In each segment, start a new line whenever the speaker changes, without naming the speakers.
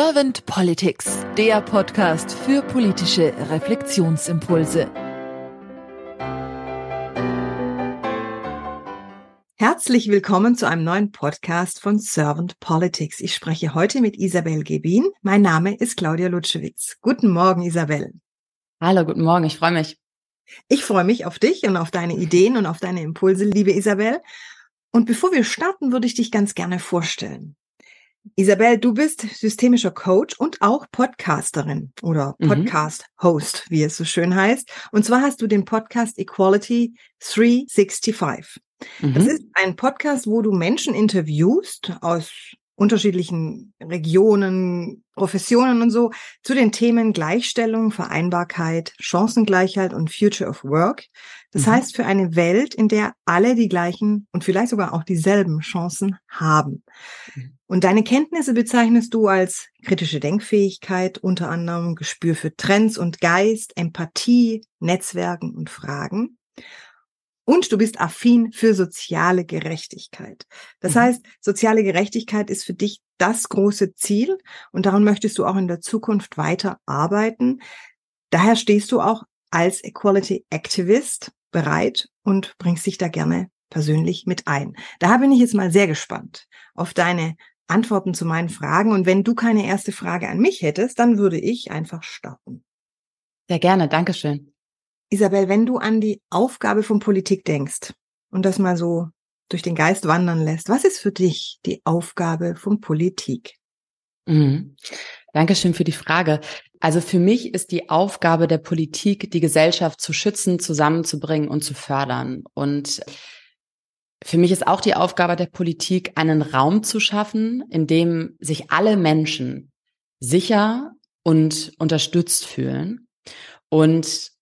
Servant Politics, der Podcast für politische Reflexionsimpulse.
Herzlich willkommen zu einem neuen Podcast von Servant Politics. Ich spreche heute mit Isabel Gebin. Mein Name ist Claudia Lutschewitz. Guten Morgen, Isabel.
Hallo, guten Morgen. Ich freue mich.
Ich freue mich auf dich und auf deine Ideen und auf deine Impulse, liebe Isabel. Und bevor wir starten, würde ich dich ganz gerne vorstellen. Isabel, du bist systemischer Coach und auch Podcasterin oder mhm. Podcast-Host, wie es so schön heißt. Und zwar hast du den Podcast Equality 365. Mhm. Das ist ein Podcast, wo du Menschen interviewst aus unterschiedlichen Regionen, Professionen und so zu den Themen Gleichstellung, Vereinbarkeit, Chancengleichheit und Future of Work. Das mhm. heißt, für eine Welt, in der alle die gleichen und vielleicht sogar auch dieselben Chancen haben. Mhm. Und deine Kenntnisse bezeichnest du als kritische Denkfähigkeit, unter anderem Gespür für Trends und Geist, Empathie, Netzwerken und Fragen. Und du bist affin für soziale Gerechtigkeit. Das mhm. heißt, soziale Gerechtigkeit ist für dich das große Ziel und daran möchtest du auch in der Zukunft weiter arbeiten. Daher stehst du auch als Equality Activist bereit und bringst dich da gerne persönlich mit ein. Da bin ich jetzt mal sehr gespannt auf deine Antworten zu meinen Fragen. Und wenn du keine erste Frage an mich hättest, dann würde ich einfach starten.
Sehr gerne, Dankeschön.
Isabel, wenn du an die Aufgabe von Politik denkst und das mal so durch den Geist wandern lässt, was ist für dich die Aufgabe von Politik?
Mhm. Dankeschön für die Frage. Also für mich ist die Aufgabe der Politik, die Gesellschaft zu schützen, zusammenzubringen und zu fördern. Und für mich ist auch die Aufgabe der Politik, einen Raum zu schaffen, in dem sich alle Menschen sicher und unterstützt fühlen und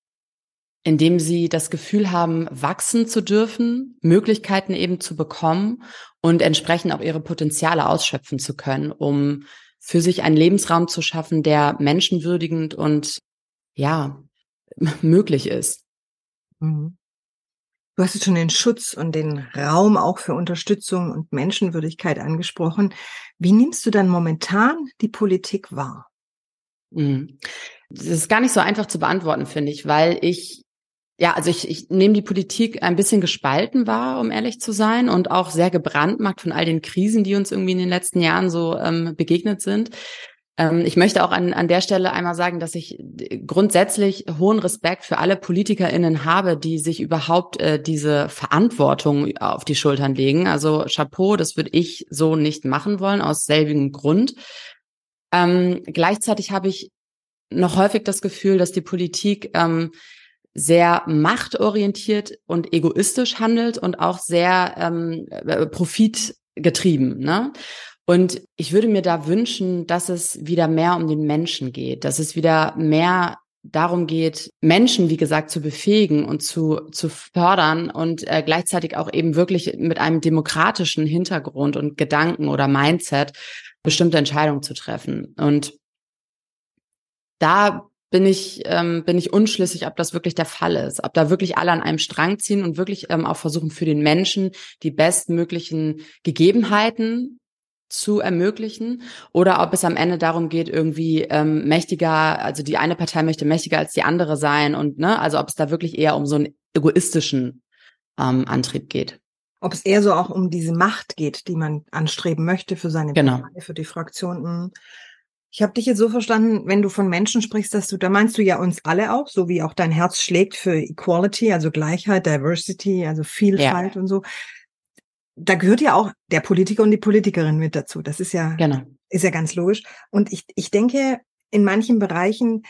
indem sie das Gefühl haben, wachsen zu dürfen, Möglichkeiten eben zu bekommen und entsprechend auch ihre Potenziale ausschöpfen zu können, um für sich einen Lebensraum zu schaffen, der menschenwürdigend und ja, möglich ist.
Mhm. Du hast jetzt schon den Schutz und den Raum auch für Unterstützung und Menschenwürdigkeit angesprochen. Wie nimmst du dann momentan die Politik wahr?
Mhm. Das ist gar nicht so einfach zu beantworten, finde ich, weil ich ja, also ich, ich nehme die Politik ein bisschen gespalten wahr, um ehrlich zu sein, und auch sehr gebrandmarkt von all den Krisen, die uns irgendwie in den letzten Jahren so ähm, begegnet sind. Ähm, ich möchte auch an, an der Stelle einmal sagen, dass ich grundsätzlich hohen Respekt für alle PolitikerInnen habe, die sich überhaupt äh, diese Verantwortung auf die Schultern legen. Also Chapeau, das würde ich so nicht machen wollen, aus selbigem Grund. Ähm, gleichzeitig habe ich noch häufig das Gefühl, dass die Politik ähm, sehr machtorientiert und egoistisch handelt und auch sehr ähm, äh, profitgetrieben. Ne? Und ich würde mir da wünschen, dass es wieder mehr um den Menschen geht, dass es wieder mehr darum geht, Menschen, wie gesagt, zu befähigen und zu, zu fördern und äh, gleichzeitig auch eben wirklich mit einem demokratischen Hintergrund und Gedanken oder Mindset bestimmte Entscheidungen zu treffen. Und da bin ich, ähm, bin ich unschlüssig, ob das wirklich der Fall ist, ob da wirklich alle an einem Strang ziehen und wirklich ähm, auch versuchen, für den Menschen die bestmöglichen Gegebenheiten zu ermöglichen oder ob es am Ende darum geht, irgendwie ähm, mächtiger, also die eine Partei möchte mächtiger als die andere sein und ne, also ob es da wirklich eher um so einen egoistischen ähm, Antrieb geht.
Ob es eher so auch um diese Macht geht, die man anstreben möchte für seine
genau.
Partei, für die Fraktion. Hm. Ich habe dich jetzt so verstanden, wenn du von Menschen sprichst, dass du, da meinst du ja uns alle auch, so wie auch dein Herz schlägt für Equality, also Gleichheit, Diversity, also Vielfalt ja. und so. Da gehört ja auch der Politiker und die Politikerin mit dazu. Das ist ja, genau. ist ja ganz logisch. Und ich, ich denke, in manchen Bereichen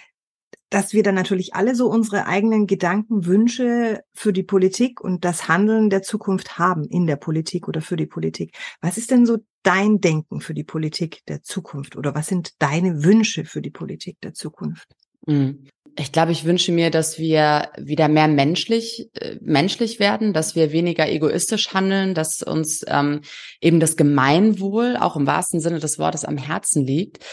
dass wir dann natürlich alle so unsere eigenen Gedanken, Wünsche für die Politik und das Handeln der Zukunft haben in der Politik oder für die Politik. Was ist denn so dein Denken für die Politik der Zukunft oder was sind deine Wünsche für die Politik der Zukunft?
Mhm. Ich glaube, ich wünsche mir, dass wir wieder mehr menschlich, äh, menschlich werden, dass wir weniger egoistisch handeln, dass uns ähm, eben das Gemeinwohl auch im wahrsten Sinne des Wortes am Herzen liegt.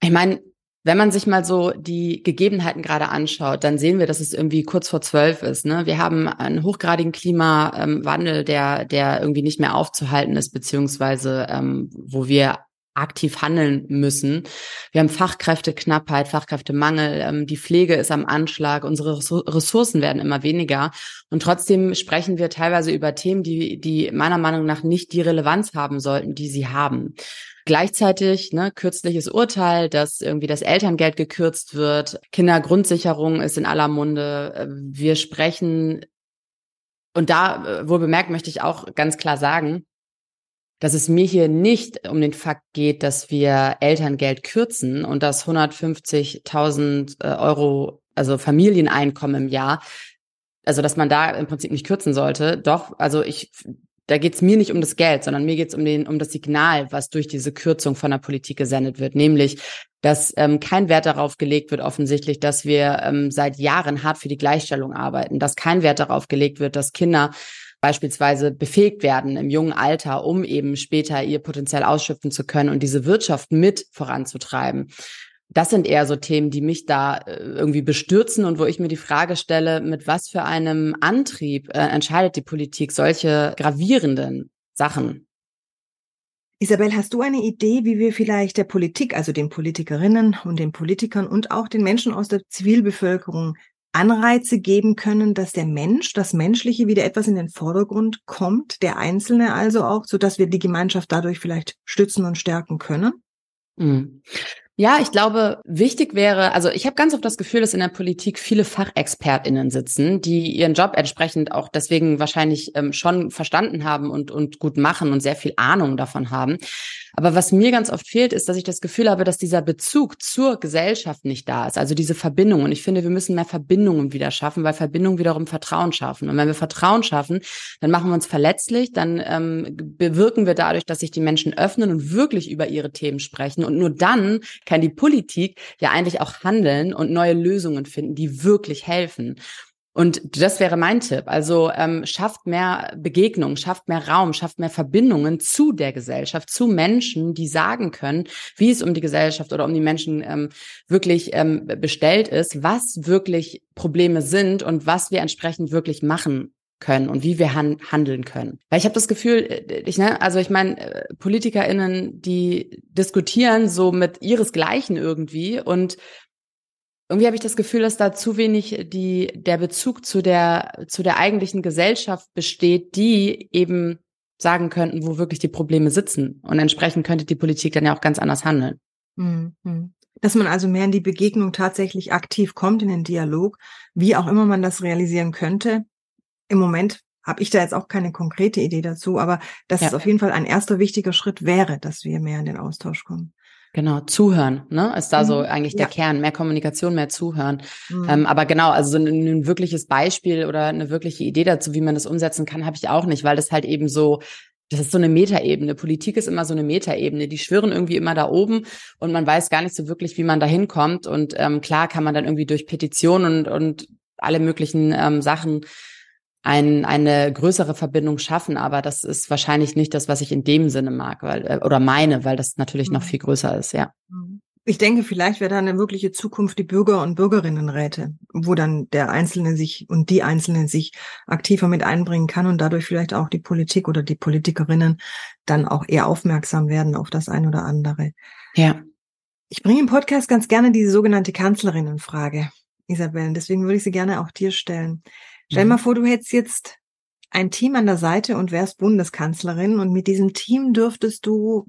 Ich meine, wenn man sich mal so die Gegebenheiten gerade anschaut, dann sehen wir, dass es irgendwie kurz vor zwölf ist. Ne? Wir haben einen hochgradigen Klimawandel, der, der irgendwie nicht mehr aufzuhalten ist, beziehungsweise ähm, wo wir aktiv handeln müssen. Wir haben Fachkräfteknappheit, Fachkräftemangel, ähm, die Pflege ist am Anschlag, unsere Ressourcen werden immer weniger und trotzdem sprechen wir teilweise über Themen, die, die meiner Meinung nach nicht die Relevanz haben sollten, die sie haben. Gleichzeitig, ne, kürzliches Urteil, dass irgendwie das Elterngeld gekürzt wird, Kindergrundsicherung ist in aller Munde. Wir sprechen, und da äh, wohl bemerkt möchte ich auch ganz klar sagen, dass es mir hier nicht um den Fakt geht, dass wir Elterngeld kürzen und dass 150.000 äh, Euro, also Familieneinkommen im Jahr, also dass man da im Prinzip nicht kürzen sollte. Doch, also ich, da geht es mir nicht um das Geld, sondern mir geht es um den, um das Signal, was durch diese Kürzung von der Politik gesendet wird, nämlich dass ähm, kein Wert darauf gelegt wird, offensichtlich, dass wir ähm, seit Jahren hart für die Gleichstellung arbeiten, dass kein Wert darauf gelegt wird, dass Kinder beispielsweise befähigt werden im jungen Alter, um eben später ihr Potenzial ausschöpfen zu können und diese Wirtschaft mit voranzutreiben. Das sind eher so Themen, die mich da äh, irgendwie bestürzen und wo ich mir die Frage stelle, mit was für einem Antrieb äh, entscheidet die Politik solche gravierenden Sachen?
Isabel, hast du eine Idee, wie wir vielleicht der Politik, also den Politikerinnen und den Politikern und auch den Menschen aus der Zivilbevölkerung Anreize geben können, dass der Mensch, das Menschliche wieder etwas in den Vordergrund kommt, der Einzelne also auch, so dass wir die Gemeinschaft dadurch vielleicht stützen und stärken können?
Mhm. Ja, ich glaube, wichtig wäre, also ich habe ganz oft das Gefühl, dass in der Politik viele Fachexpertinnen sitzen, die ihren Job entsprechend auch deswegen wahrscheinlich ähm, schon verstanden haben und, und gut machen und sehr viel Ahnung davon haben. Aber was mir ganz oft fehlt, ist, dass ich das Gefühl habe, dass dieser Bezug zur Gesellschaft nicht da ist. Also diese Verbindung. Und ich finde, wir müssen mehr Verbindungen wieder schaffen, weil Verbindungen wiederum Vertrauen schaffen. Und wenn wir Vertrauen schaffen, dann machen wir uns verletzlich, dann ähm, bewirken wir dadurch, dass sich die Menschen öffnen und wirklich über ihre Themen sprechen. Und nur dann kann die Politik ja eigentlich auch handeln und neue Lösungen finden, die wirklich helfen. Und das wäre mein Tipp. Also ähm, schafft mehr Begegnung, schafft mehr Raum, schafft mehr Verbindungen zu der Gesellschaft, zu Menschen, die sagen können, wie es um die Gesellschaft oder um die Menschen ähm, wirklich ähm, bestellt ist, was wirklich Probleme sind und was wir entsprechend wirklich machen können und wie wir han handeln können. Weil ich habe das Gefühl, äh, ich ne, also ich meine, äh, PolitikerInnen, die diskutieren so mit ihresgleichen irgendwie und irgendwie habe ich das Gefühl, dass da zu wenig die, der Bezug zu der, zu der eigentlichen Gesellschaft besteht, die eben sagen könnten, wo wirklich die Probleme sitzen. Und entsprechend könnte die Politik dann ja auch ganz anders handeln.
Mhm. Dass man also mehr in die Begegnung tatsächlich aktiv kommt, in den Dialog, wie auch immer man das realisieren könnte. Im Moment habe ich da jetzt auch keine konkrete Idee dazu, aber dass ja. es auf jeden Fall ein erster wichtiger Schritt wäre, dass wir mehr in den Austausch kommen.
Genau, zuhören, ne? Ist da mhm. so eigentlich der ja. Kern, mehr Kommunikation, mehr zuhören. Mhm. Ähm, aber genau, also so ein, ein, wirkliches Beispiel oder eine wirkliche Idee dazu, wie man das umsetzen kann, habe ich auch nicht, weil das halt eben so, das ist so eine Metaebene. Politik ist immer so eine Metaebene. Die schwirren irgendwie immer da oben und man weiß gar nicht so wirklich, wie man da hinkommt. Und ähm, klar kann man dann irgendwie durch Petitionen und, und alle möglichen ähm, Sachen ein, eine größere Verbindung schaffen, aber das ist wahrscheinlich nicht das, was ich in dem Sinne mag, weil äh, oder meine, weil das natürlich noch mhm. viel größer ist, ja.
Mhm. Ich denke, vielleicht wäre da eine wirkliche Zukunft die Bürger- und Bürgerinnenräte, wo dann der Einzelne sich und die Einzelne sich aktiver mit einbringen kann und dadurch vielleicht auch die Politik oder die Politikerinnen dann auch eher aufmerksam werden auf das ein oder andere.
Ja.
Ich bringe im Podcast ganz gerne diese sogenannte Kanzlerinnenfrage, Isabel. Deswegen würde ich sie gerne auch dir stellen. Stell mhm. mal vor, du hättest jetzt ein Team an der Seite und wärst Bundeskanzlerin und mit diesem Team dürftest du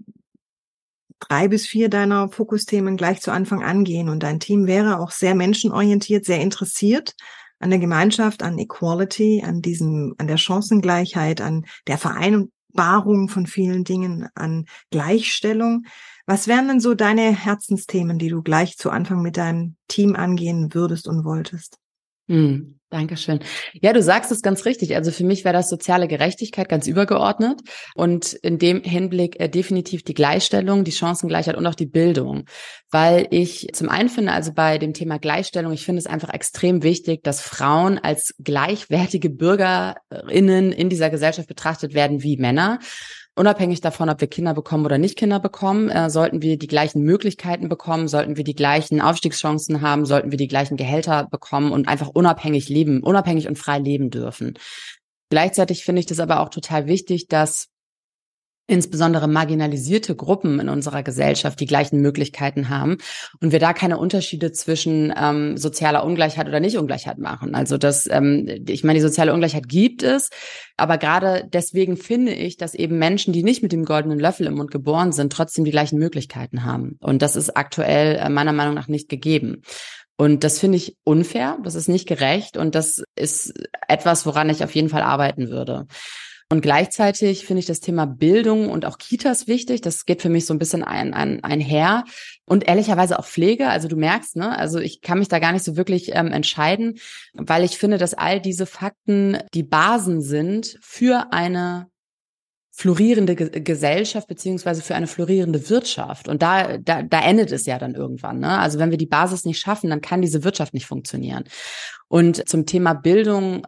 drei bis vier deiner Fokusthemen gleich zu Anfang angehen und dein Team wäre auch sehr menschenorientiert, sehr interessiert an der Gemeinschaft, an Equality, an diesem, an der Chancengleichheit, an der Vereinbarung von vielen Dingen, an Gleichstellung. Was wären denn so deine Herzensthemen, die du gleich zu Anfang mit deinem Team angehen würdest und wolltest?
Hm. Dankeschön. Ja, du sagst es ganz richtig. Also für mich wäre das soziale Gerechtigkeit ganz übergeordnet und in dem Hinblick äh, definitiv die Gleichstellung, die Chancengleichheit und auch die Bildung. Weil ich zum einen finde, also bei dem Thema Gleichstellung, ich finde es einfach extrem wichtig, dass Frauen als gleichwertige Bürgerinnen in dieser Gesellschaft betrachtet werden wie Männer. Unabhängig davon, ob wir Kinder bekommen oder nicht Kinder bekommen, äh, sollten wir die gleichen Möglichkeiten bekommen, sollten wir die gleichen Aufstiegschancen haben, sollten wir die gleichen Gehälter bekommen und einfach unabhängig leben, unabhängig und frei leben dürfen. Gleichzeitig finde ich das aber auch total wichtig, dass insbesondere marginalisierte Gruppen in unserer Gesellschaft die gleichen Möglichkeiten haben und wir da keine Unterschiede zwischen ähm, sozialer Ungleichheit oder Nicht-Ungleichheit machen. Also das, ähm, ich meine, die soziale Ungleichheit gibt es, aber gerade deswegen finde ich, dass eben Menschen, die nicht mit dem goldenen Löffel im Mund geboren sind, trotzdem die gleichen Möglichkeiten haben. Und das ist aktuell äh, meiner Meinung nach nicht gegeben. Und das finde ich unfair, das ist nicht gerecht und das ist etwas, woran ich auf jeden Fall arbeiten würde. Und gleichzeitig finde ich das Thema Bildung und auch Kitas wichtig. Das geht für mich so ein bisschen ein, ein, einher. Und ehrlicherweise auch Pflege. Also du merkst, ne, also ich kann mich da gar nicht so wirklich ähm, entscheiden, weil ich finde, dass all diese Fakten die Basen sind für eine florierende Ge Gesellschaft beziehungsweise für eine florierende Wirtschaft. Und da, da, da endet es ja dann irgendwann. Ne? Also wenn wir die Basis nicht schaffen, dann kann diese Wirtschaft nicht funktionieren. Und zum Thema Bildung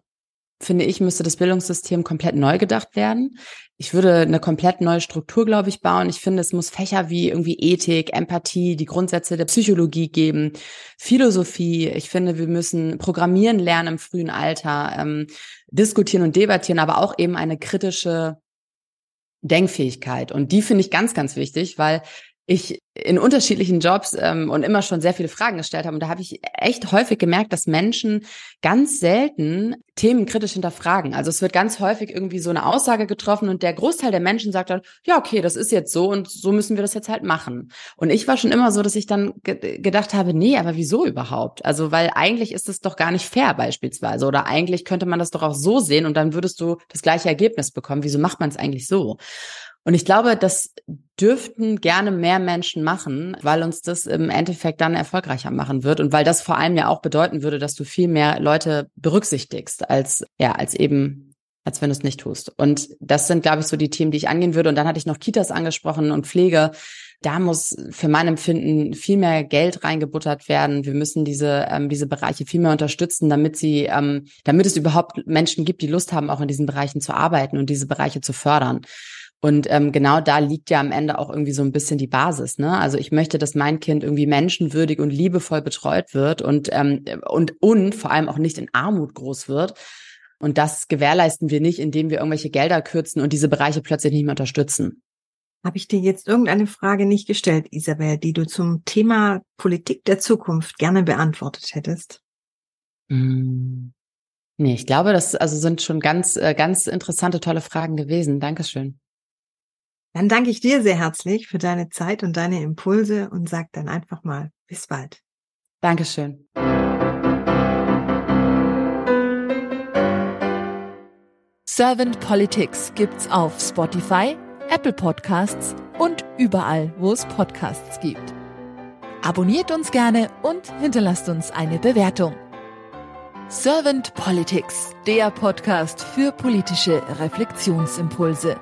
finde ich, müsste das Bildungssystem komplett neu gedacht werden. Ich würde eine komplett neue Struktur, glaube ich, bauen. Ich finde, es muss Fächer wie irgendwie Ethik, Empathie, die Grundsätze der Psychologie geben, Philosophie. Ich finde, wir müssen Programmieren lernen im frühen Alter, ähm, diskutieren und debattieren, aber auch eben eine kritische Denkfähigkeit. Und die finde ich ganz, ganz wichtig, weil ich in unterschiedlichen Jobs ähm, und immer schon sehr viele Fragen gestellt habe. Und da habe ich echt häufig gemerkt, dass Menschen ganz selten Themen kritisch hinterfragen. Also es wird ganz häufig irgendwie so eine Aussage getroffen und der Großteil der Menschen sagt dann, ja, okay, das ist jetzt so und so müssen wir das jetzt halt machen. Und ich war schon immer so, dass ich dann ge gedacht habe, nee, aber wieso überhaupt? Also, weil eigentlich ist es doch gar nicht fair beispielsweise oder eigentlich könnte man das doch auch so sehen und dann würdest du das gleiche Ergebnis bekommen. Wieso macht man es eigentlich so? Und ich glaube, das dürften gerne mehr Menschen machen, weil uns das im Endeffekt dann erfolgreicher machen wird und weil das vor allem ja auch bedeuten würde, dass du viel mehr Leute berücksichtigst als, ja, als eben, als wenn du es nicht tust. Und das sind, glaube ich, so die Themen, die ich angehen würde. Und dann hatte ich noch Kitas angesprochen und Pflege. Da muss für mein Empfinden viel mehr Geld reingebuttert werden. Wir müssen diese, ähm, diese Bereiche viel mehr unterstützen, damit sie, ähm, damit es überhaupt Menschen gibt, die Lust haben, auch in diesen Bereichen zu arbeiten und diese Bereiche zu fördern. Und ähm, genau da liegt ja am Ende auch irgendwie so ein bisschen die Basis. Ne? Also ich möchte, dass mein Kind irgendwie menschenwürdig und liebevoll betreut wird und ähm, und und vor allem auch nicht in Armut groß wird. Und das gewährleisten wir nicht, indem wir irgendwelche Gelder kürzen und diese Bereiche plötzlich nicht mehr unterstützen.
Habe ich dir jetzt irgendeine Frage nicht gestellt, Isabel, die du zum Thema Politik der Zukunft gerne beantwortet hättest?
Mm. Nee, ich glaube, das also sind schon ganz, äh, ganz interessante, tolle Fragen gewesen. Dankeschön.
Dann danke ich dir sehr herzlich für deine Zeit und deine Impulse und sag dann einfach mal bis bald.
Dankeschön.
Servant Politics gibt's auf Spotify, Apple Podcasts und überall, wo es Podcasts gibt. Abonniert uns gerne und hinterlasst uns eine Bewertung. Servant Politics, der Podcast für politische Reflexionsimpulse.